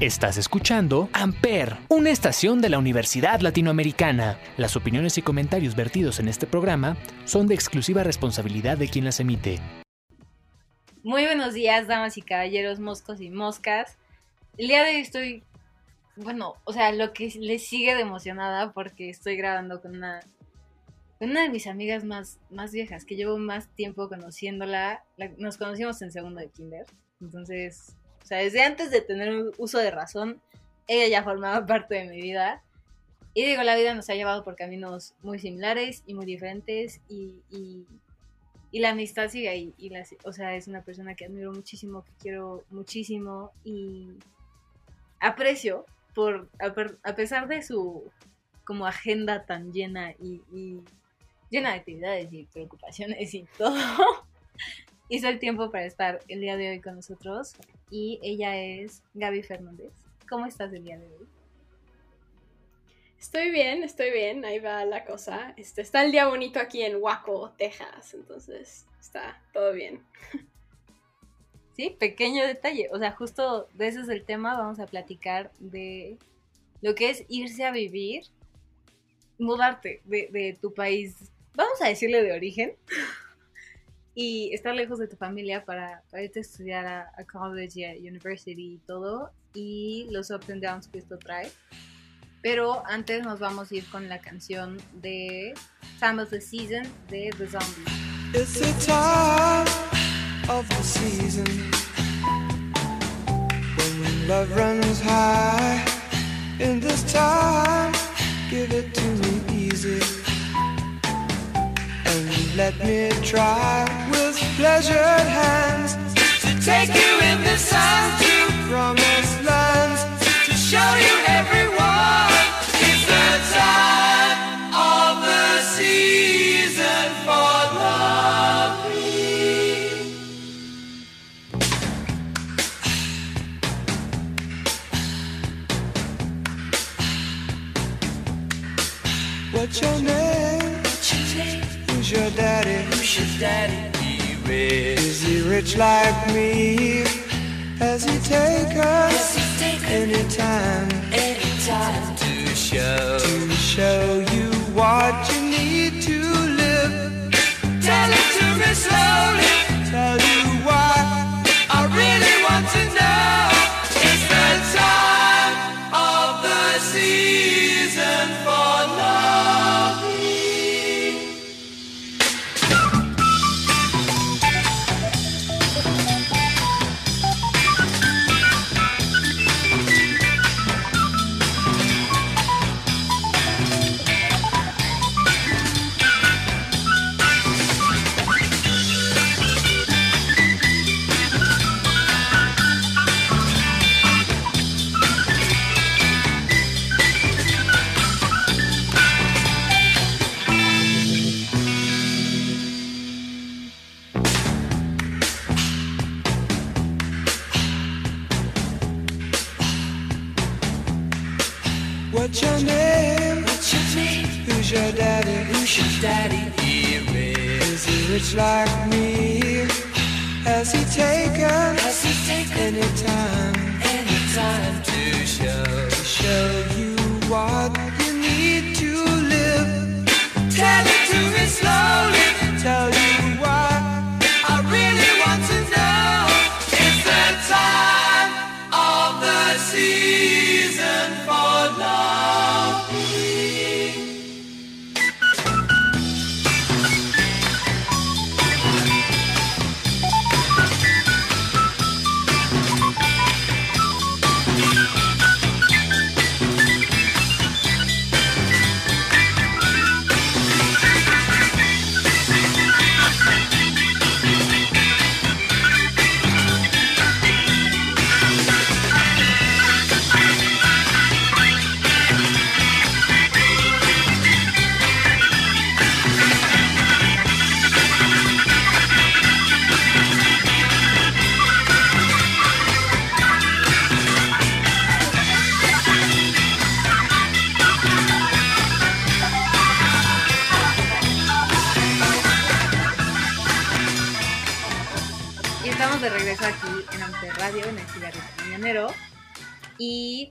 Estás escuchando Amper, una estación de la Universidad Latinoamericana. Las opiniones y comentarios vertidos en este programa son de exclusiva responsabilidad de quien las emite. Muy buenos días, damas y caballeros, moscos y moscas. El día de hoy estoy, bueno, o sea, lo que les sigue de emocionada porque estoy grabando con una, con una de mis amigas más, más viejas, que llevo más tiempo conociéndola. nos conocimos en segundo de kinder, entonces o sea, desde antes de tener un uso de razón, ella ya formaba parte de mi vida. Y digo, la vida nos ha llevado por caminos muy similares y muy diferentes y, y, la amistad sigue ahí. O sea, es una persona que admiro muchísimo, que quiero muchísimo y aprecio por, a, pesar de su como agenda tan llena y llena de actividades y preocupaciones y todo, hizo el tiempo para estar el día de hoy con nosotros y ella es Gaby Fernández. ¿Cómo estás el día de hoy? Estoy bien, estoy bien, ahí va la cosa. Este, está el día bonito aquí en Waco, Texas, entonces está todo bien. Sí, pequeño detalle. O sea, justo de ese es el tema. Vamos a platicar de lo que es irse a vivir, mudarte de, de tu país, vamos a decirle de origen, y estar lejos de tu familia para, para irte a estudiar a, a college y a university y todo, y los ups and downs que esto trae. Pero antes nos vamos a ir con la canción de Time of the Season de The Zombies. It's the time of the season when love runs high. In this time, give it to me easy. let me try pleasured hands. To take you in the sun to promised lands. to show you like me?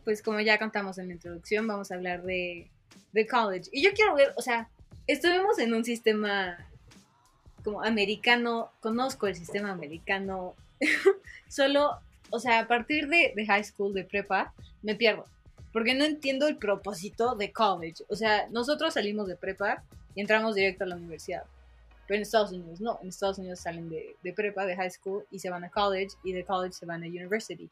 Pues como ya contamos en la introducción, vamos a hablar de, de college. Y yo quiero ver, o sea, estuvimos en un sistema como americano, conozco el sistema americano, solo, o sea, a partir de, de high school, de prepa, me pierdo. Porque no entiendo el propósito de college. O sea, nosotros salimos de prepa y entramos directo a la universidad. Pero en Estados Unidos no. En Estados Unidos salen de, de prepa, de high school, y se van a college, y de college se van a university.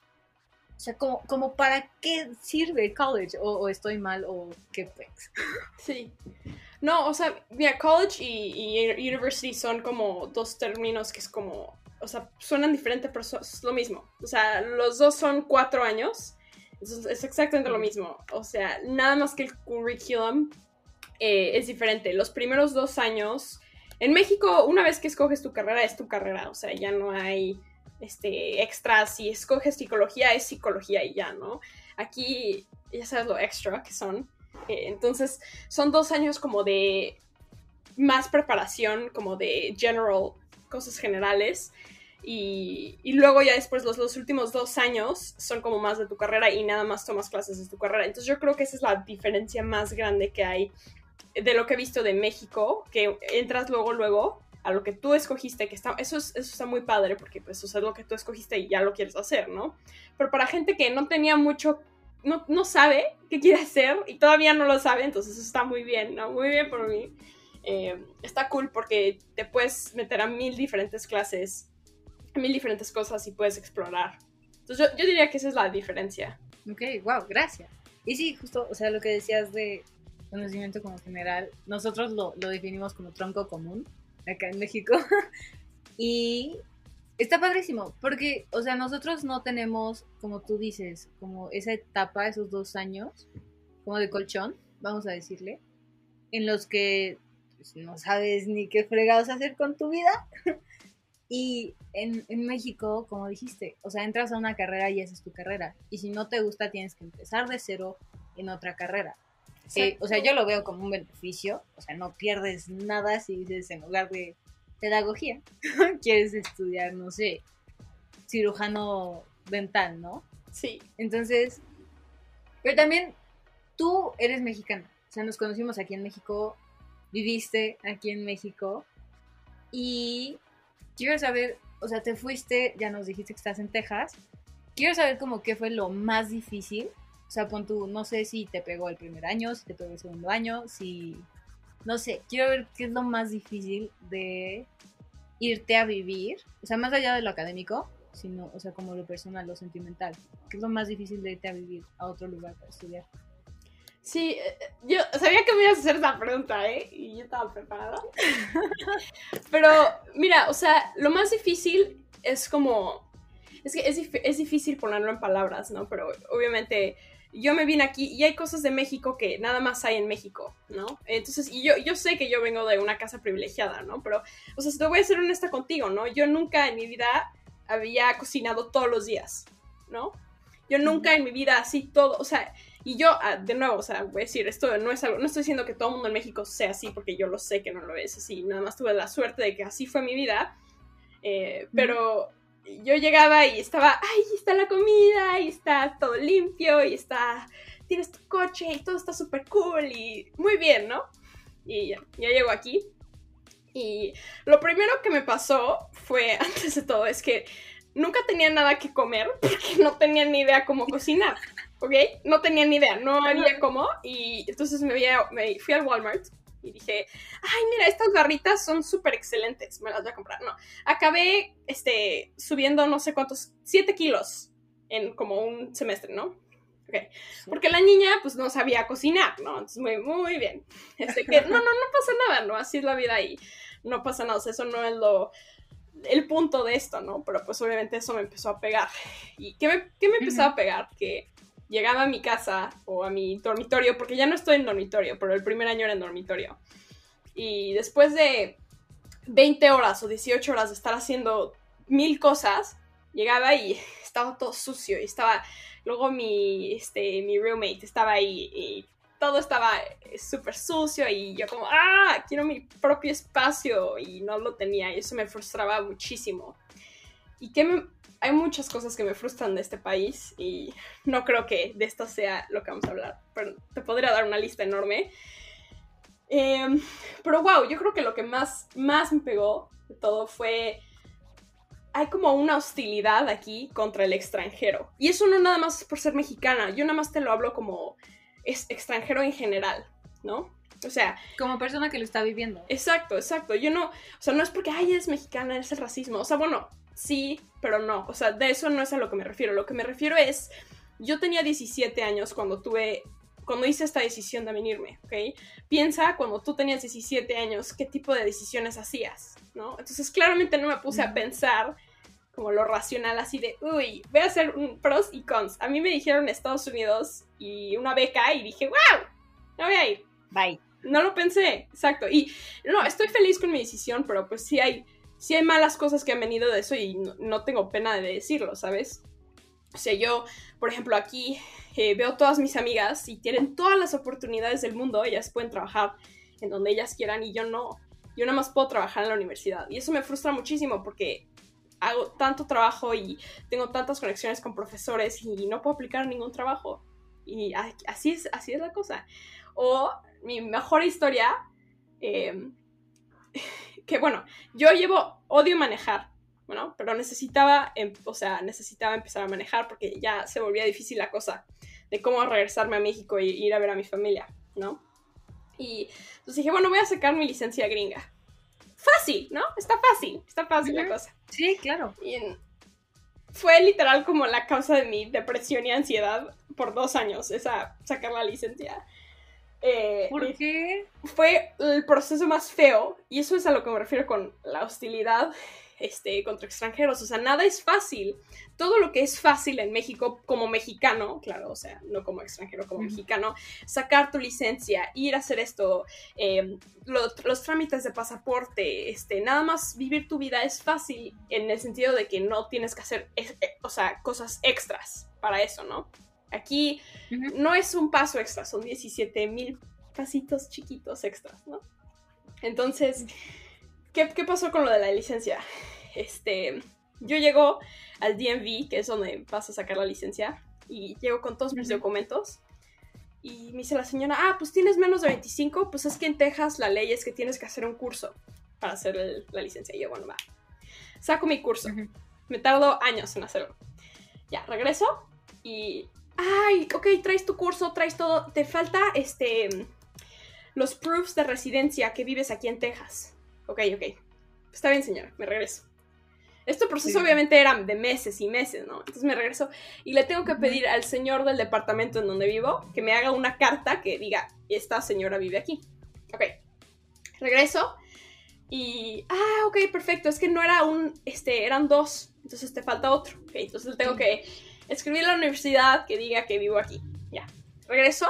O sea, como, como para qué sirve college, o, o estoy mal, o qué pex. Sí. No, o sea, mira, college y, y university son como dos términos que es como, o sea, suenan diferente, pero so- es lo mismo. O sea, los dos son cuatro años. Es, es exactamente lo mismo. O sea, nada más que el curriculum eh, es diferente. Los primeros dos años, en México, una vez que escoges tu carrera, es tu carrera. O sea, ya no hay este, extras. Si escoges psicología, es psicología y ya, ¿no? Aquí, ya sabes lo extra que son. Eh, entonces, son dos años como de más preparación, como de general, cosas generales. Y, luego ya después los, los últimos dos años son como más de tu carrera y nada más tomas clases de tu carrera. Entonces yo creo que esa es la diferencia más grande que hay de lo que he visto de México, que entras luego, luego a lo que tú escogiste, que está, eso, es, eso está muy padre porque pues eso es lo que tú escogiste y ya lo quieres hacer, ¿no? Pero para gente que no tenía mucho, no, no sabe qué quiere hacer y todavía no lo sabe, entonces eso está muy bien, ¿no? Muy bien por mí. Eh, está cool porque te puedes meter a mil diferentes clases, a mil diferentes cosas y puedes explorar. Entonces yo, yo diría que esa es la diferencia. Ok, wow, gracias. Y sí, justo, o sea, lo que decías de conocimiento como general, nosotros lo, lo definimos como tronco común acá en México. y está padrísimo, porque, o sea, nosotros no tenemos, como tú dices, como esa etapa, esos dos años, como de colchón, vamos a decirle, en los que pues, no sabes ni qué fregados hacer con tu vida. y en, en México, como dijiste, o sea, entras a una carrera y esa es tu carrera. Y si no te gusta, tienes que empezar de cero en otra carrera. Eh, o sea, yo lo veo como un beneficio, o sea, no pierdes nada si dices en lugar de pedagogía, quieres estudiar, no sé, cirujano dental, ¿no? Sí. Entonces, pero también tú eres mexicana, o sea, nos conocimos aquí en México, viviste aquí en México y quiero saber, o sea, te fuiste, ya nos dijiste que estás en Texas, quiero saber como qué fue lo más difícil o sea, pon tú, no sé si te pegó el primer año, si te pegó el segundo año, si... No sé, quiero ver qué es lo más difícil de irte a vivir. O sea, más allá de lo académico, sino, o sea, como lo personal, lo sentimental. ¿Qué es lo más difícil de irte a vivir a otro lugar para estudiar? Sí, eh, yo sabía que me ibas a hacer esa pregunta, ¿eh? Y yo estaba preparada. Pero, mira, o sea, lo más difícil es como... Es que es, es difícil ponerlo en palabras, ¿no? Pero obviamente yo me vine aquí y hay cosas de México que nada más hay en México, ¿no? Entonces, y yo, yo sé que yo vengo de una casa privilegiada, ¿no? Pero, o sea, te voy a ser honesta contigo, ¿no? Yo nunca en mi vida había cocinado todos los días, ¿no? Yo nunca en mi vida así todo, o sea, y yo, ah, de nuevo, o sea, voy a decir, esto no es algo, no estoy diciendo que todo el mundo en México sea así, porque yo lo sé que no lo es así, nada más tuve la suerte de que así fue mi vida, eh, pero yo llegaba y estaba, ay, está la comida, y está todo limpio, y está, tienes tu coche, y todo está súper cool, y muy bien, ¿no? Y ya, ya llego aquí. Y lo primero que me pasó fue, antes de todo, es que nunca tenía nada que comer porque no tenía ni idea cómo cocinar, ¿ok? No tenía ni idea, no había cómo. Y entonces me, me fui al Walmart y dije, ay, mira, estas barritas son súper excelentes, me las voy a comprar. No, acabé este, subiendo no sé cuántos, 7 kilos en como un semestre, ¿no? Ok, porque la niña pues no sabía cocinar, ¿no? Entonces muy, muy bien. Este, que, no, no, no pasa nada, ¿no? Así es la vida y no pasa nada, o sea, eso no es lo, el punto de esto, ¿no? Pero pues obviamente eso me empezó a pegar. ¿Y qué me, qué me empezó a pegar? Que llegaba a mi casa o a mi dormitorio, porque ya no estoy en dormitorio, pero el primer año era en dormitorio. Y después de 20 horas o 18 horas de estar haciendo mil cosas, llegaba y estaba todo sucio y estaba, luego mi, este, mi roommate estaba ahí y todo estaba eh, súper sucio y yo como, ah, quiero mi propio espacio y no lo tenía y eso me frustraba muchísimo. ¿Y qué me, hay muchas cosas que me frustran de este país y no creo que de esto sea lo que vamos a hablar, pero te podría dar una lista enorme. Em, pero wow, yo creo que lo que más, más me pegó de todo fue... Hay como una hostilidad aquí contra el extranjero. Y eso no nada más por ser mexicana, yo nada más te lo hablo como es extranjero en general, ¿no? O sea... Como persona que lo está viviendo. Exacto, exacto. Yo no... O sea, no es porque, ay, es mexicana, es el racismo. O sea, bueno, sí, pero no. O sea, de eso no es a lo que me refiero. Lo que me refiero es... Yo tenía 17 años cuando tuve cuando hice esta decisión de venirme, ¿ok? Piensa cuando tú tenías 17 años, qué tipo de decisiones hacías, ¿no? Entonces claramente no me puse a pensar como lo racional así de, uy, voy a hacer un pros y cons. A mí me dijeron Estados Unidos y una beca y dije, wow, no voy a ir. Bye. No lo pensé, exacto. Y no, estoy feliz con mi decisión, pero pues sí hay, sí hay malas cosas que han venido de eso y no, no tengo pena de decirlo, ¿sabes? O sea, yo, por ejemplo, aquí eh, veo todas mis amigas y tienen todas las oportunidades del mundo, ellas pueden trabajar en donde ellas quieran y yo no. Yo nada más puedo trabajar en la universidad. Y eso me frustra muchísimo porque hago tanto trabajo y tengo tantas conexiones con profesores y no puedo aplicar ningún trabajo. Y así es, así es la cosa. O mi mejor historia, eh, que bueno, yo llevo, odio manejar, bueno, pero necesitaba, em, o sea, necesitaba empezar a manejar porque ya se volvía difícil la cosa de cómo regresarme a México y ir a ver a mi familia, ¿no? Y entonces dije, bueno, voy a sacar mi licencia gringa. Fácil, ¿no? Está fácil, está fácil la cosa. Sí, claro. Y fue literal como la causa de mi depresión y ansiedad por dos años, esa sacar la licencia. Eh, ¿Por qué? Fue el proceso más feo, y eso es a lo que me refiero con la hostilidad este, contra extranjeros. O sea, nada es fácil. Todo lo que es fácil en México como mexicano, claro, o sea, no como extranjero, como mexicano, sacar tu licencia, ir a hacer esto, em, los trámites de pasaporte, este, nada más vivir tu vida es fácil en el sentido de que no tienes que hacer, eh, o sea, cosas extras para eso, ¿no? Aquí no es un paso extra, son 17 mil pasitos chiquitos extras, ¿no? Entonces, ¿qué, pasó con lo de la licencia? Este, yo llego al DMV, que es donde vas a sacar la licencia, y llego con todos mis documentos. Y me dice la señora, ah, pues tienes menos de 25, pues es que en Texas la ley es que tienes que hacer un curso para hacer la licencia. Y yo, bueno, va. Saco mi curso. Me tardo años en hacerlo. Ya, regreso y... Ay, ok, traes tu curso, traes todo. Te falta, este... Los proofs de residencia que vives aquí en Texas. Ok, ok. Está bien, señora, me regreso. Este proceso obviamente era de meses y meses, ¿no? Entonces me regreso y le tengo que pedir al señor del departamento en donde vivo que me haga una carta que diga, esta señora vive aquí. Ok. Regreso y... Ah, ok, perfecto. Es que no era un... Este, eran dos. Entonces te falta otro. Ok, entonces tengo que escribir a la universidad que diga que vivo aquí. Ya. Regreso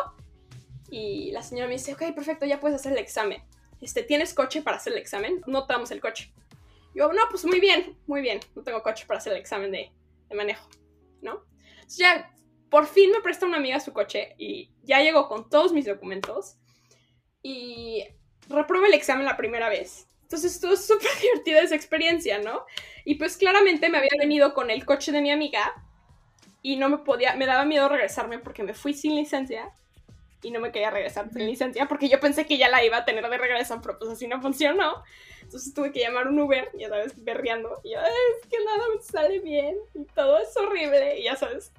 y la señora me dice, ok, perfecto, ya puedes hacer el examen este, ¿tienes coche para hacer el examen? No damos el coche. Yo, no, pues muy bien, muy bien, no tengo coche para hacer el examen de, manejo, ¿no? Entonces ya, por fin me presta una amiga su coche y ya llegó con todos mis documentos y repruebe el examen la primera vez. Entonces estuvo súper divertida esa experiencia, ¿no? Y pues claramente me había venido con el coche de mi amiga y no me podía, me daba miedo regresarme porque me fui sin licencia y no me quería regresar sin licencia porque yo pensé que ya la iba a tener de regreso, pero pues así no funcionó. Entonces tuve que llamar un Uber, ya sabes, berreando. Y yo, es que nada me sale bien y todo es horrible, y ya sabes,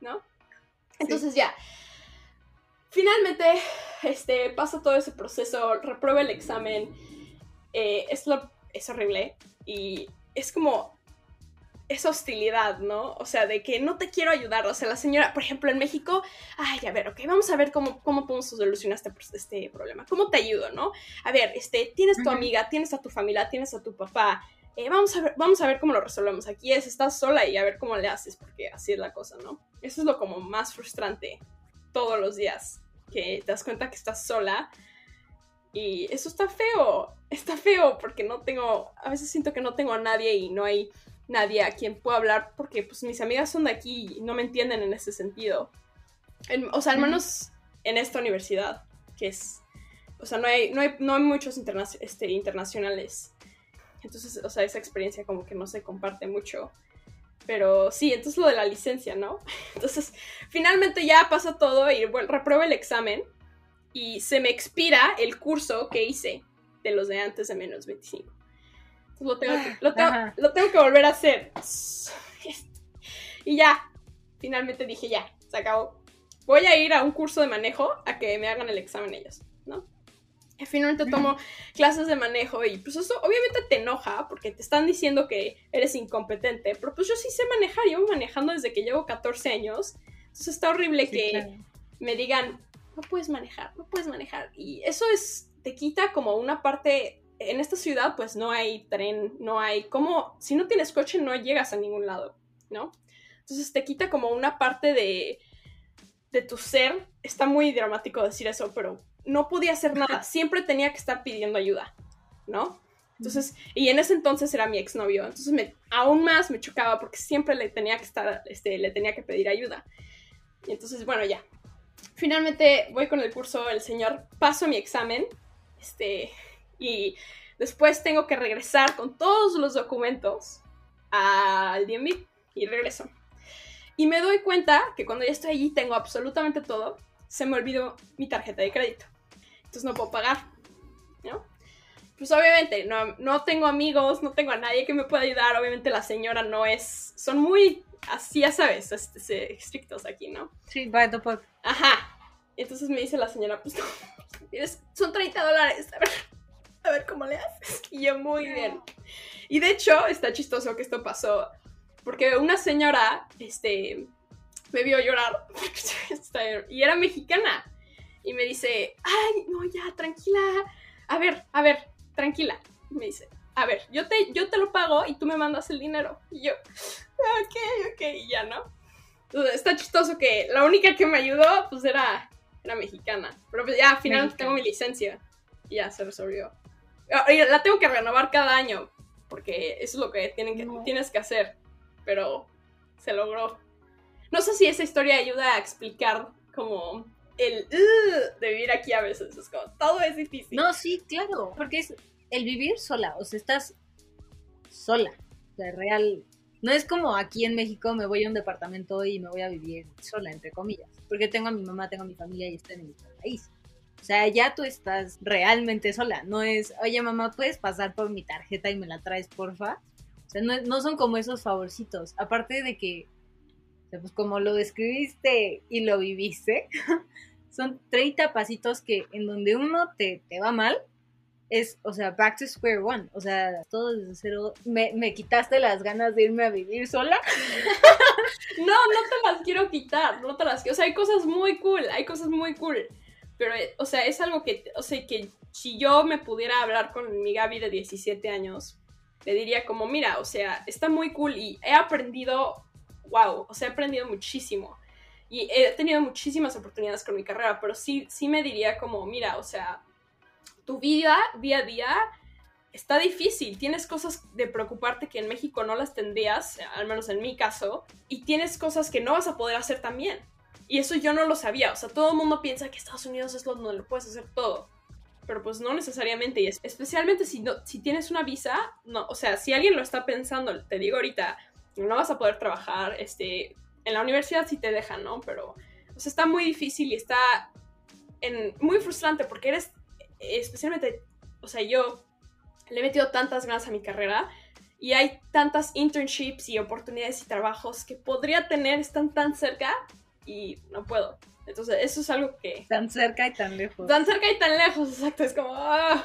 ¿no? Entonces ya. Finalmente, este, pasa todo ese proceso, reprueba el examen. Eh, es, lo, es horrible y es como esa hostilidad, ¿no? O sea, de que no te quiero ayudar. O sea, la señora, por ejemplo, en México, ay, a ver, ok, vamos a ver cómo, cómo podemos solucionar este, este problema. ¿Cómo te ayudo, no? A ver, este, tienes tu amiga, tienes a tu familia, tienes a tu papá. Eh, vamos, a ver, vamos a ver cómo lo resolvemos. Aquí es, estás sola y a ver cómo le haces, porque así es la cosa, ¿no? Eso es lo como más frustrante todos los días, que te das cuenta que estás sola. Y eso está feo, está feo porque no tengo, a veces siento que no tengo a nadie y no hay nadie a quien pueda hablar porque pues mis amigas son de aquí y no me entienden en ese sentido. o sea, al menos en esta universidad, que es, o sea, no hay, no hay, no hay muchos este, internacionales. Entonces, o sea, esa experiencia como que no se comparte mucho. Pero sí, entonces lo de la licencia, ¿no? Entonces, finalmente ya pasa todo y bueno, repruebo el examen y se me expira el curso que hice de los de antes de menos 25. Lo tengo que, lo tengo, lo tengo que volver a hacer. Y ya, finalmente dije ya, se acabó. Voy a ir a un curso de manejo a que me hagan el examen ellos, ¿no? Y finalmente tomo clases de manejo y pues eso obviamente te enoja porque te están diciendo que eres incompetente, pero pues yo sí sé manejar, llevo manejando desde que llevo 14 años. Entonces está horrible Sí, que claro. me digan, no puedes manejar, no puedes manejar. Y eso es, te quita como una parte, en esta ciudad pues no hay tren, no hay, como, si no tienes coche no llegas a ningún lado, ¿no? Entonces te quita como una parte de, de tu ser. Está muy dramático decir eso, pero no podía hacer nada, siempre tenía que estar pidiendo ayuda, ¿no? Entonces, y en ese entonces era mi exnovio, entonces me, aún más me chocaba porque siempre le tenía que estar, este, le tenía que pedir ayuda. Y entonces, bueno, ya. Finalmente voy con el curso, el señor, paso mi examen, este, y después tengo que regresar con todos los documentos al DMV y regreso. Y me doy cuenta que cuando ya estoy allí tengo absolutamente todo, se me olvidó mi tarjeta de crédito. Entonces no puedo pagar, ¿no? Pues obviamente no, no tengo amigos, no tengo a nadie que me pueda ayudar. Obviamente la señora no es... Son muy, así ya sabes, este, estrictos aquí, ¿no? Sí, by the book. Ajá. Entonces me dice la señora, pues no, son 30 dólares. A ver, cómo le haces. Y yo, muy bien. Y de hecho, está chistoso que esto pasó. Porque una señora, este, me vio llorar. y era mexicana. Y me dice, ay, no, ya, tranquila. A ver, a ver, tranquila. Y me dice, a ver, yo te, yo te lo pago y tú me mandas el dinero. Y yo, ok, ok, y ya, ¿no? Entonces, está chistoso que la única que me ayudó, pues era, era mexicana. Pero pues ya, al final Mexicana. tengo mi licencia. Y ya se resolvió. La tengo que renovar cada año. Porque eso es lo que, tienen que No. tienes que hacer. Pero se logró. No sé si esa historia ayuda a explicar como el de vivir aquí a veces. Es como, todo es difícil. No, sí, claro, porque es el vivir sola, o sea, estás sola, o sea, real. No es como aquí en México me voy a un departamento y me voy a vivir sola, entre comillas, porque tengo a mi mamá, tengo a mi familia y estoy en mi país. O sea, ya tú estás realmente sola, no es, oye mamá, ¿puedes pasar por mi tarjeta y me la traes, porfa? O sea, no, no son como esos favorcitos, aparte de que, pues como lo describiste y lo viviste, son 30 pasitos que en donde uno te, te va mal, es, o sea, back to square one. O sea, todo desde cero. Me, me quitaste las ganas de irme a vivir sola. No, no te las quiero quitar, no te las quiero. O sea, hay cosas muy cool, hay cosas muy cool. Pero, eh, o sea, es algo que, o sea, que si yo me pudiera hablar con mi Gaby de 17 años, le diría como, mira, o sea, está muy cool y he aprendido, wow, o sea, he aprendido muchísimo. Y he tenido muchísimas oportunidades con mi carrera, pero sí, sí me diría como, mira, o sea, tu vida día a día está difícil. Tienes cosas de preocuparte que en México no las tendrías, al menos en mi caso, y tienes cosas que no vas a poder hacer también. Y eso yo no lo sabía. O sea, todo el mundo piensa que Estados Unidos es donde lo puedes hacer todo. Pero pues no necesariamente. Y es- especialmente si, no, si tienes una visa, no. O sea, si alguien lo está pensando, te digo ahorita, no vas a poder trabajar. Este, en la universidad sí te dejan, ¿no? Pero, o sea, está muy difícil y está muy frustrante porque eres, especialmente, o sea, yo le he metido tantas ganas a mi carrera y hay tantas internships y oportunidades y trabajos que podría tener, están tan cerca y no puedo. Entonces, eso es algo que... Tan cerca y tan lejos. Tan cerca y tan lejos, exacto, es como... ah.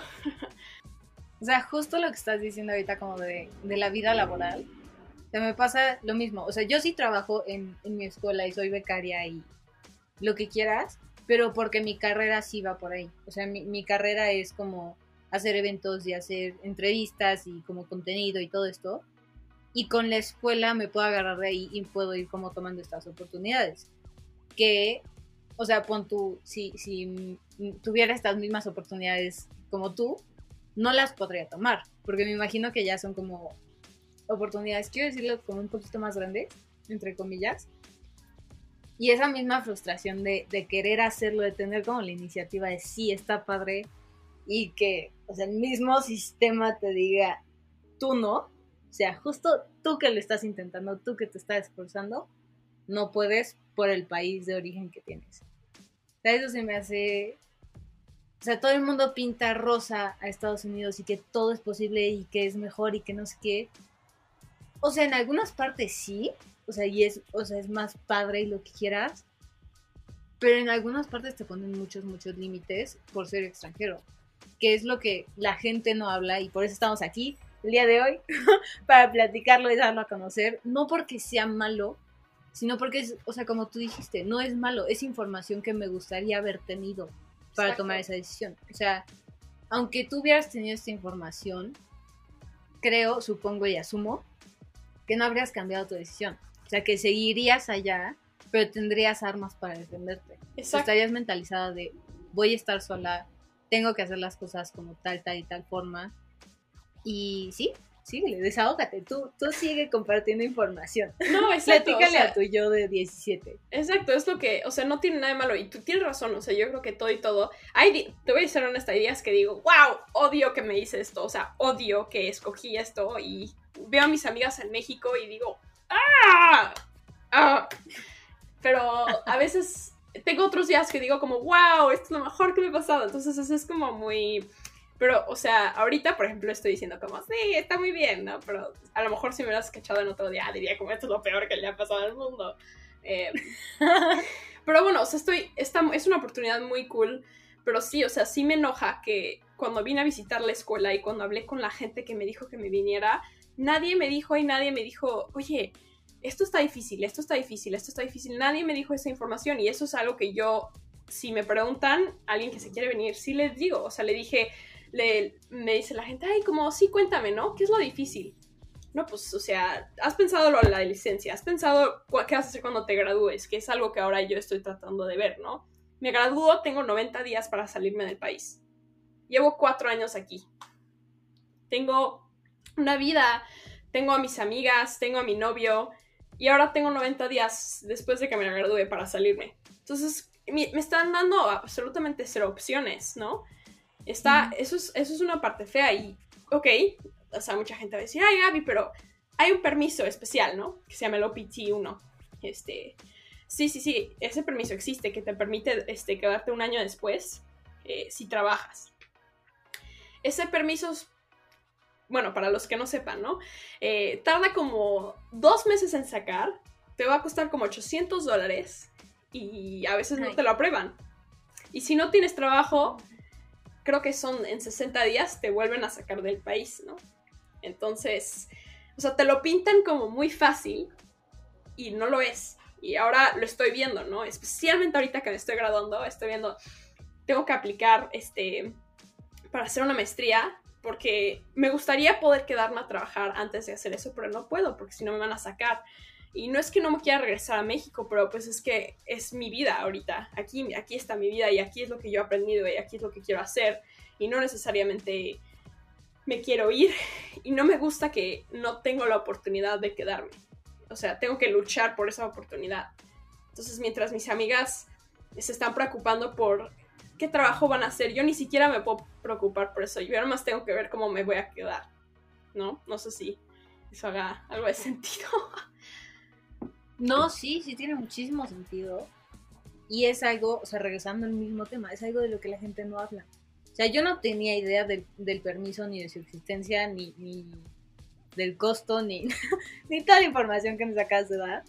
O sea, justo lo que estás diciendo ahorita como de, de la vida laboral. O sea, me pasa lo mismo. O sea, yo sí trabajo en, en mi escuela y soy becaria y lo que quieras, pero porque mi carrera sí va por ahí. O sea, mi, mi carrera es como hacer eventos y hacer entrevistas y como contenido y todo esto. Y con la escuela me puedo agarrar de ahí y puedo ir como tomando estas oportunidades. Que, o sea, pon tú, si, si tuviera estas mismas oportunidades como tú, no las podría tomar, porque me imagino que ya son como oportunidades, quiero decirlo como un poquito más grandes, entre comillas. Y esa misma frustración de, de querer hacerlo, de tener como la iniciativa de sí, está padre, y que, o sea, el mismo sistema te diga, tú no, o sea, justo tú que lo estás intentando, tú que te estás esforzando, no puedes por el país de origen que tienes. O sea, eso se me hace... O sea, todo el mundo pinta rosa a Estados Unidos y que todo es posible y que es mejor y que no sé qué. O sea, en algunas partes sí, o sea, y es, o sea, es más padre y lo que quieras, pero en algunas partes te ponen muchos, muchos límites por ser extranjero, que es lo que la gente no habla y por eso estamos aquí el día de hoy para platicarlo y darlo a conocer, no porque sea malo, sino porque es, o sea, como tú dijiste, no es malo, es información que me gustaría haber tenido para tomar esa decisión. O sea, aunque tú hubieras tenido esta información, creo, supongo y asumo que no habrías cambiado tu decisión. O sea, que seguirías allá pero tendrías armas para defenderte. Estarías mentalizada de voy a estar sola, tengo que hacer las cosas como tal, tal y tal forma. Y sí, síguele, desahógate, tú, tú sigue compartiendo información. No, exacto. Platícale a tu yo de 17. Exacto, es lo que, o sea, no tiene nada de malo. Y tú tienes razón, o sea, yo creo que todo y todo. Hay, te voy a decir honesta, hay días que digo, wow, odio que me hice esto, o sea, odio que escogí esto. Y veo a mis amigas en México y digo, ¡ah! ¡ah! Pero a veces tengo otros días que digo como, wow, esto es lo mejor que me ha pasado. Entonces eso es como muy... Pero, o sea, ahorita, por ejemplo, estoy diciendo como, sí, está muy bien, ¿no? Pero a lo mejor si me hubieras escuchado en otro día, diría como, esto es lo peor que le ha pasado al mundo. Eh, pero bueno, o sea, estoy, esta, es una oportunidad muy cool, pero sí, o sea, sí me enoja que cuando vine a visitar la escuela y cuando hablé con la gente que me dijo que me viniera, nadie me dijo y nadie me dijo, oye, esto está difícil, esto está difícil, esto está difícil. Nadie me dijo esa información y eso es algo que yo, si me preguntan alguien que se quiere venir, sí les digo. O sea, le dije, le, me dice la gente, ay, como, sí, cuéntame, ¿no? ¿Qué es lo difícil? No, pues, o sea, has pensado lo de la licencia, has pensado qué vas a hacer cuando te gradúes, que es algo que ahora yo estoy tratando de ver, ¿no? Me gradúo, tengo 90 días para salirme del país. Llevo cuatro años aquí. Tengo una vida, tengo a mis amigas, tengo a mi novio, y ahora tengo 90 días después de que me gradué para salirme. Entonces, me, están dando absolutamente cero opciones, ¿no? Está, eso, es, eso es una parte fea y, ok, o sea, mucha gente va a decir, ay, Gaby, pero hay un permiso especial, ¿no? Que se llama el OPT1. Este, sí, sí, sí, ese permiso existe que te permite este, quedarte un año después eh, si trabajas. Ese permiso bueno, para los que no sepan, ¿no? Eh, tarda como dos meses en sacar, te va a costar como 800 dólares y a veces no te lo aprueban. Y si no tienes trabajo, creo que son en 60 días, te vuelven a sacar del país, ¿no? Entonces, o sea, te lo pintan como muy fácil y no lo es. Y ahora lo estoy viendo, ¿no? Especialmente ahorita que me estoy graduando, estoy viendo, tengo que aplicar, este, para hacer una maestría porque me gustaría poder quedarme a trabajar antes de hacer eso, pero no puedo porque si no me van a sacar. Y no es que no me quiera regresar a México, pero pues es que es mi vida ahorita. Aquí, aquí está mi vida y aquí es lo que yo he aprendido y aquí es lo que quiero hacer. Y no necesariamente me quiero ir. Y no me gusta que no tengo la oportunidad de quedarme. O sea, tengo que luchar por esa oportunidad. Entonces, mientras mis amigas se están preocupando por qué trabajo van a hacer. Yo ni siquiera me puedo preocupar por eso. Yo nada más tengo que ver cómo me voy a quedar. ¿No? No sé si eso haga algo de sentido. No, sí, sí tiene muchísimo sentido. Y es algo, o sea, regresando al mismo tema, es algo de lo que la gente no habla. O sea, yo no tenía idea del, permiso, ni de su existencia, ni, ni del costo, ni, ni toda la información que nos acabas de dar.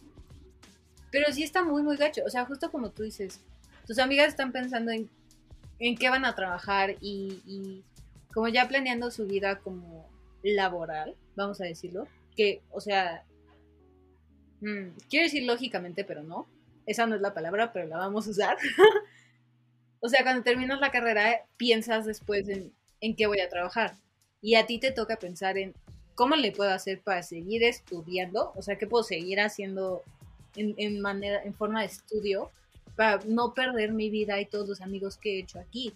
Pero sí está muy, muy gacho. O sea, justo como tú dices, tus amigas están pensando en en qué van a trabajar y, como ya planeando su vida como laboral, vamos a decirlo, que, o sea, mm, quiero decir lógicamente, pero no, esa no es la palabra, pero la vamos a usar. o sea, cuando terminas la carrera, piensas después en, en qué voy a trabajar. Y a ti te toca pensar en cómo le puedo hacer para seguir estudiando, o sea, qué puedo seguir haciendo en, en manera, en forma de estudio para no perder mi vida y todos los amigos que he hecho aquí.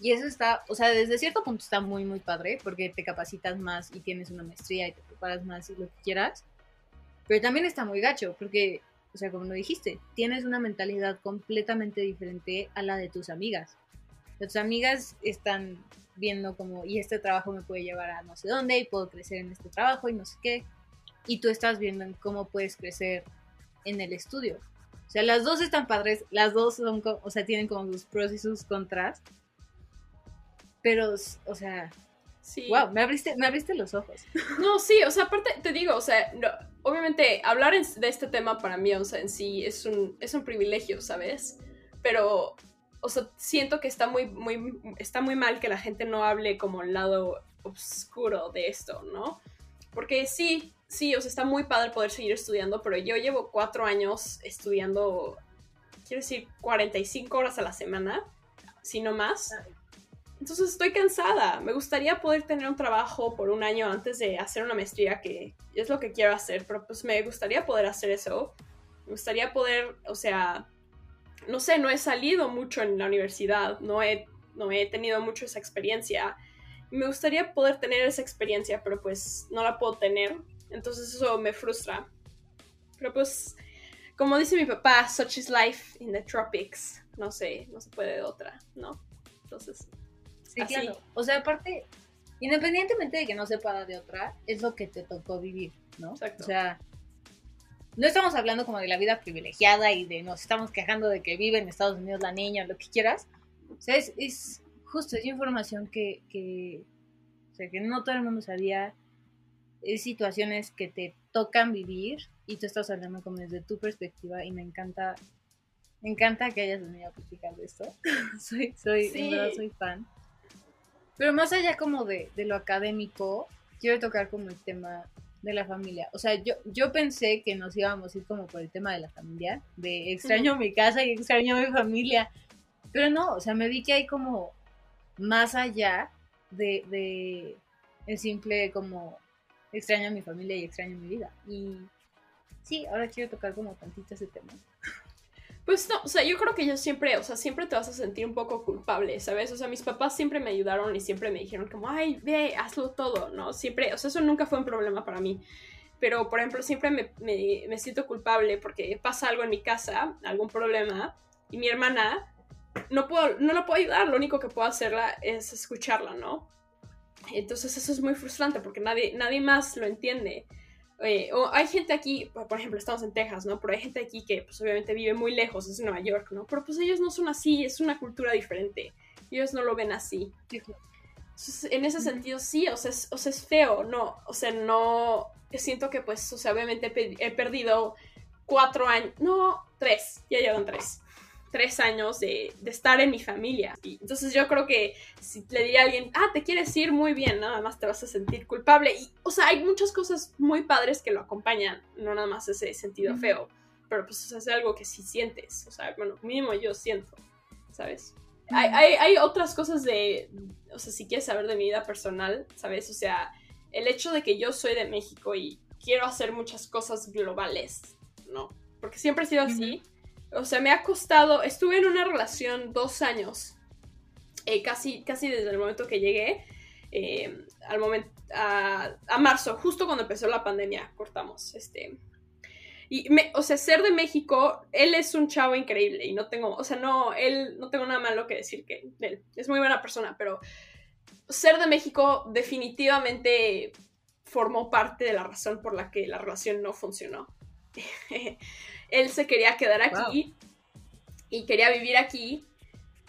Y eso está, o sea, desde cierto punto está muy, muy padre, porque te capacitas más y tienes una maestría y te preparas más y lo que quieras. Pero también está muy gacho, porque, o sea, como lo dijiste, tienes una mentalidad completamente diferente a la de tus amigas. Tus amigas están viendo como, y este trabajo me puede llevar a no sé dónde, y puedo crecer en este trabajo y no sé qué. y tú estás viendo en cómo puedes crecer en el estudio. O sea, las dos están padres, las dos son, o sea, tienen como sus pros y sus contras. Pero, o sea, Sí. wow, me abriste, me abriste los ojos. No, sí, o sea, aparte te digo, o sea, no, obviamente hablar de este tema para mí, o sea, en sí es un, es un privilegio, ¿sabes? Pero, o sea, siento que está muy, muy, está muy mal que la gente no hable como el lado oscuro de esto, ¿no? Porque sí, sí, o sea, está muy padre poder seguir estudiando, pero yo llevo cuatro años estudiando, quiero decir, 45 horas a la semana, si no más. Entonces estoy cansada. Me gustaría poder tener un trabajo por un año antes de hacer una maestría, que es lo que quiero hacer, pero pues me gustaría poder hacer eso. Me gustaría poder, o sea, no sé, no he salido mucho en la universidad, no he, no he tenido mucho esa experiencia. Me gustaría poder tener esa experiencia, pero pues no la puedo tener. Entonces eso me frustra. Pero pues, como dice mi papá, such is life in the tropics. No sé, no se puede de otra, ¿no? Entonces, Sí, Así. claro. O sea, aparte, independientemente de que no se pueda de otra, es lo que te tocó vivir, ¿no? Exacto. O sea, no estamos hablando como de la vida privilegiada y de nos estamos quejando de que vive en Estados Unidos la niña, lo que quieras. O sea, es, es justo, es información que, que, o sea, que no todo el mundo sabía. Es situaciones que te tocan vivir y tú estás hablando como desde tu perspectiva y me encanta, me encanta que hayas venido a platicar de esto. soy, soy, en verdad soy fan. Pero más allá como de, de lo académico, quiero tocar como el tema de la familia. O sea, yo, yo pensé que nos íbamos a ir como por el tema de la familia, de extraño mi casa y extraño mi familia. Pero no, o sea, me vi que hay como más allá de, de el simple como extraño mi familia y extraño mi vida. Y sí, ahora quiero tocar como tantito ese tema. Pues no, o sea, yo creo que yo siempre, o sea, siempre te vas a sentir un poco culpable, ¿sabes? O sea, mis papás siempre me ayudaron y siempre me dijeron como, ay, ve, hazlo todo, ¿no? Siempre, o sea, eso nunca fue un problema para mí. Pero, por ejemplo, siempre me, me, me siento culpable porque pasa algo en mi casa, algún problema, y mi hermana no, puedo, no la puedo ayudar, lo único que puedo hacerla es escucharla, ¿no? Entonces eso es muy frustrante porque nadie, nadie más lo entiende. Eh, o hay gente aquí, por ejemplo, estamos en Texas, ¿no? Pero hay gente aquí que pues obviamente vive muy lejos, es Nueva York, ¿no? Pero pues ellos no son así, es una cultura diferente. Ellos no lo ven así. Entonces, en ese sentido, sí, o sea, es, o sea, es feo, no, o sea, no, siento que pues, o sea, obviamente he perdido cuatro años, no, tres, ya llevan tres, tres años de, de estar en mi familia. Y entonces yo creo que si le diría a alguien, ah, te quieres ir muy bien, nada más te vas a sentir culpable. Y, o sea, hay muchas cosas muy padres que lo acompañan, no nada más ese sentido feo, pero pues o sea, es algo que sí sientes, o sea, bueno, mínimo yo siento, ¿sabes? Hay, hay, hay otras cosas de, o sea, si quieres saber de mi vida personal, ¿sabes? O sea, el hecho de que yo soy de México y quiero hacer muchas cosas globales, ¿no? Porque siempre he sido así. O sea, me ha costado, estuve en una relación dos años, eh, casi, casi desde el momento que llegué, eh, al momento, a, a marzo, justo cuando empezó la pandemia, cortamos, este... Y, me, o sea, ser de México, él es un chavo increíble y no tengo, o sea, no, él, no tengo nada malo que decir que él. Es muy buena persona, pero ser de México definitivamente formó parte de la razón por la que la relación no funcionó. él se quería quedar aquí y quería vivir aquí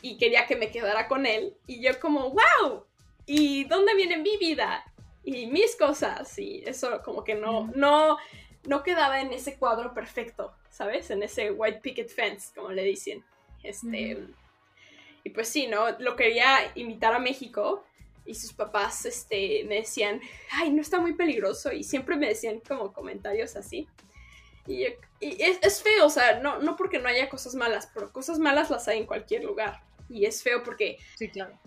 y quería que me quedara con él y yo como, wow, ¿y dónde viene mi vida? Y mis cosas y eso como que no, no, no quedaba en ese cuadro perfecto, ¿sabes? En ese white picket fence, como le dicen. Este, Y pues sí, ¿no? Lo quería invitar a México y sus papás este, me decían, ay, no está muy peligroso y siempre me decían como comentarios así. Y, es, es feo, o sea, no, no porque no haya cosas malas, pero cosas malas las hay en cualquier lugar. Y es feo porque Sí, claro.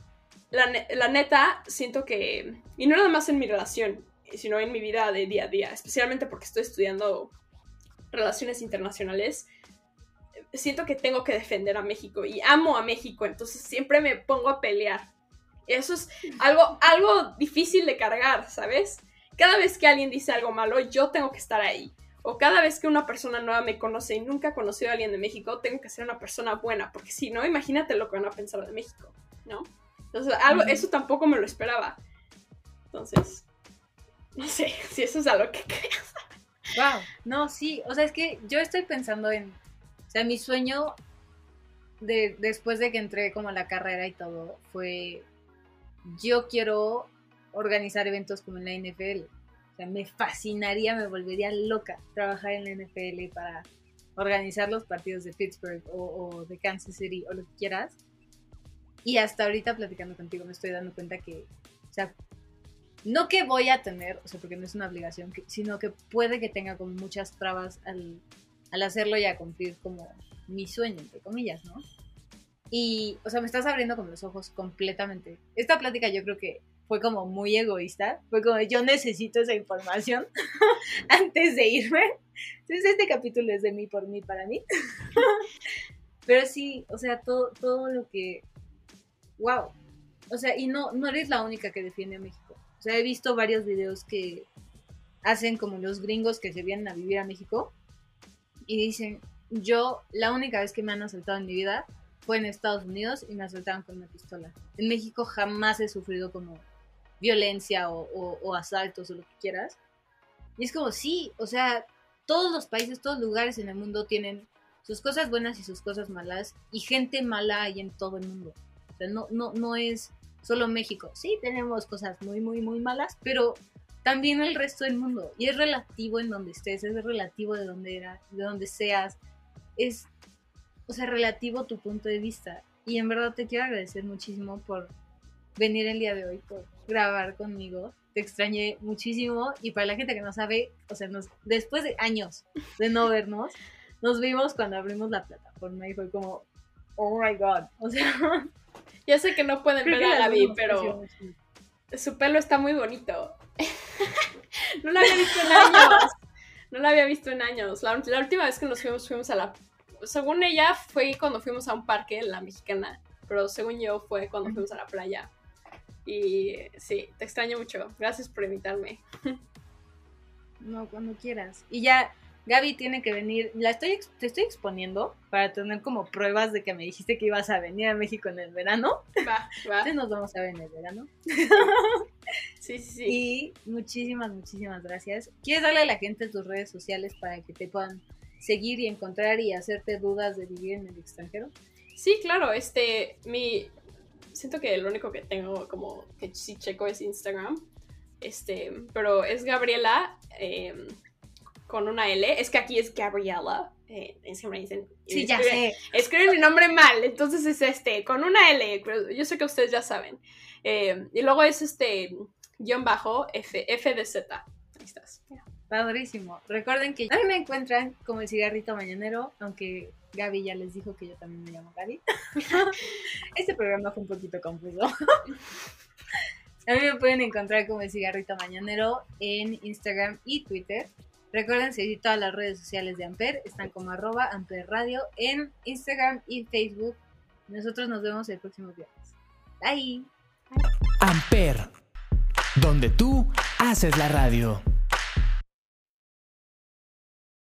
la, la neta, siento que, y no nada más en mi relación, sino en mi vida de día a día, especialmente porque estoy estudiando relaciones internacionales, siento que tengo que defender a México y amo a México, entonces siempre me pongo a pelear. Eso es algo, algo difícil de cargar, ¿sabes? Cada vez que alguien dice algo malo, yo tengo que estar ahí. O cada vez que una persona nueva me conoce y nunca ha conocido a alguien de México, tengo que ser una persona buena, porque si no, imagínate lo que van a pensar de México, ¿no? Entonces, algo, eso tampoco me lo esperaba. Entonces, no sé si eso es algo que creas. Wow, no, sí, o sea, es que yo estoy pensando en, o sea, mi sueño de, después de que entré como a la carrera y todo fue, yo quiero organizar eventos como en la NFL. O sea, me fascinaría, me volvería loca trabajar en la NFL para organizar los partidos de Pittsburgh o, de Kansas City o lo que quieras. Y hasta ahorita platicando contigo me estoy dando cuenta que, o sea, no que voy a tener, o sea, porque no es una obligación, sino que puede que tenga como muchas trabas al, al hacerlo y a cumplir como mi sueño, entre comillas, ¿no? Y, o sea, me estás abriendo como los ojos completamente. Esta plática yo creo que fue como muy egoísta, fue como yo necesito esa información antes de irme. Entonces este capítulo es de mí, por mí, para mí. Pero sí, o sea, todo, todo lo que... ¡Wow! O sea, y no, no eres la única que defiende a México. O sea, he visto varios videos que hacen como los gringos que se vienen a vivir a México y dicen, yo la única vez que me han asaltado en mi vida fue en Estados Unidos y me asaltaron con una pistola. En México jamás he sufrido como violencia o, asaltos o lo que quieras. Y es como, sí, o sea, todos los países, todos los lugares en el mundo tienen sus cosas buenas y sus cosas malas, y gente mala hay en todo el mundo. O sea, no, no, no es solo México. Sí, tenemos cosas muy, muy, muy malas, pero también el resto del mundo. Y es relativo en donde estés, es relativo de donde era, de donde seas. Es, o sea, relativo tu punto de vista. Y en verdad te quiero agradecer muchísimo por venir el día de hoy, por grabar conmigo. Te extrañé muchísimo y para la gente que no sabe, o sea, nos, después de años de no vernos, nos vimos cuando abrimos la plataforma y fue como, oh my god, o sea... Ya sé que no pueden ver a Gaby, pero su pelo está muy bonito. no la había visto en años. No la había visto en años. La, la, última vez que nos fuimos, fuimos a la... Según ella, fue cuando fuimos a un parque, en la mexicana. Pero según yo, fue cuando fuimos a la playa. Y sí, te extraño mucho. Gracias por invitarme. No, cuando quieras. Y ya, Gaby tiene que venir. La estoy, te estoy exponiendo para tener como pruebas de que me dijiste que ibas a venir a México en el verano. Va, va. Entonces nos vamos a ver en el verano. Sí, sí, sí. Y muchísimas, muchísimas gracias. ¿Quieres darle a la gente tus redes sociales para que te puedan seguir y encontrar y hacerte dudas de vivir en el extranjero? Sí, claro. Este, mi, siento que lo único que tengo como que sí checo es Instagram. Este, pero es Gabriela em, con una L. Es que aquí es Gabriela. Eh, siempre dicen. Sí, ya sé. Escriben mi nombre mal, entonces es este, con una L. yo sé que ustedes ya saben. Em, y luego es este, guion bajo, F, F de Z. Ahí estás. Padrísimo. Recuerden que a mí me encuentran como el cigarrito mañanero, aunque Gaby ya les dijo que yo también me llamo Gaby. este programa fue un poquito confuso. a mí me pueden encontrar como el cigarrito mañanero en Instagram y Twitter. Recuerden seguir todas las redes sociales de Amper, están como arroba Amper Radio en Instagram y Facebook. Nosotros nos vemos el próximo viernes. Bye. Amper, donde tú haces la radio.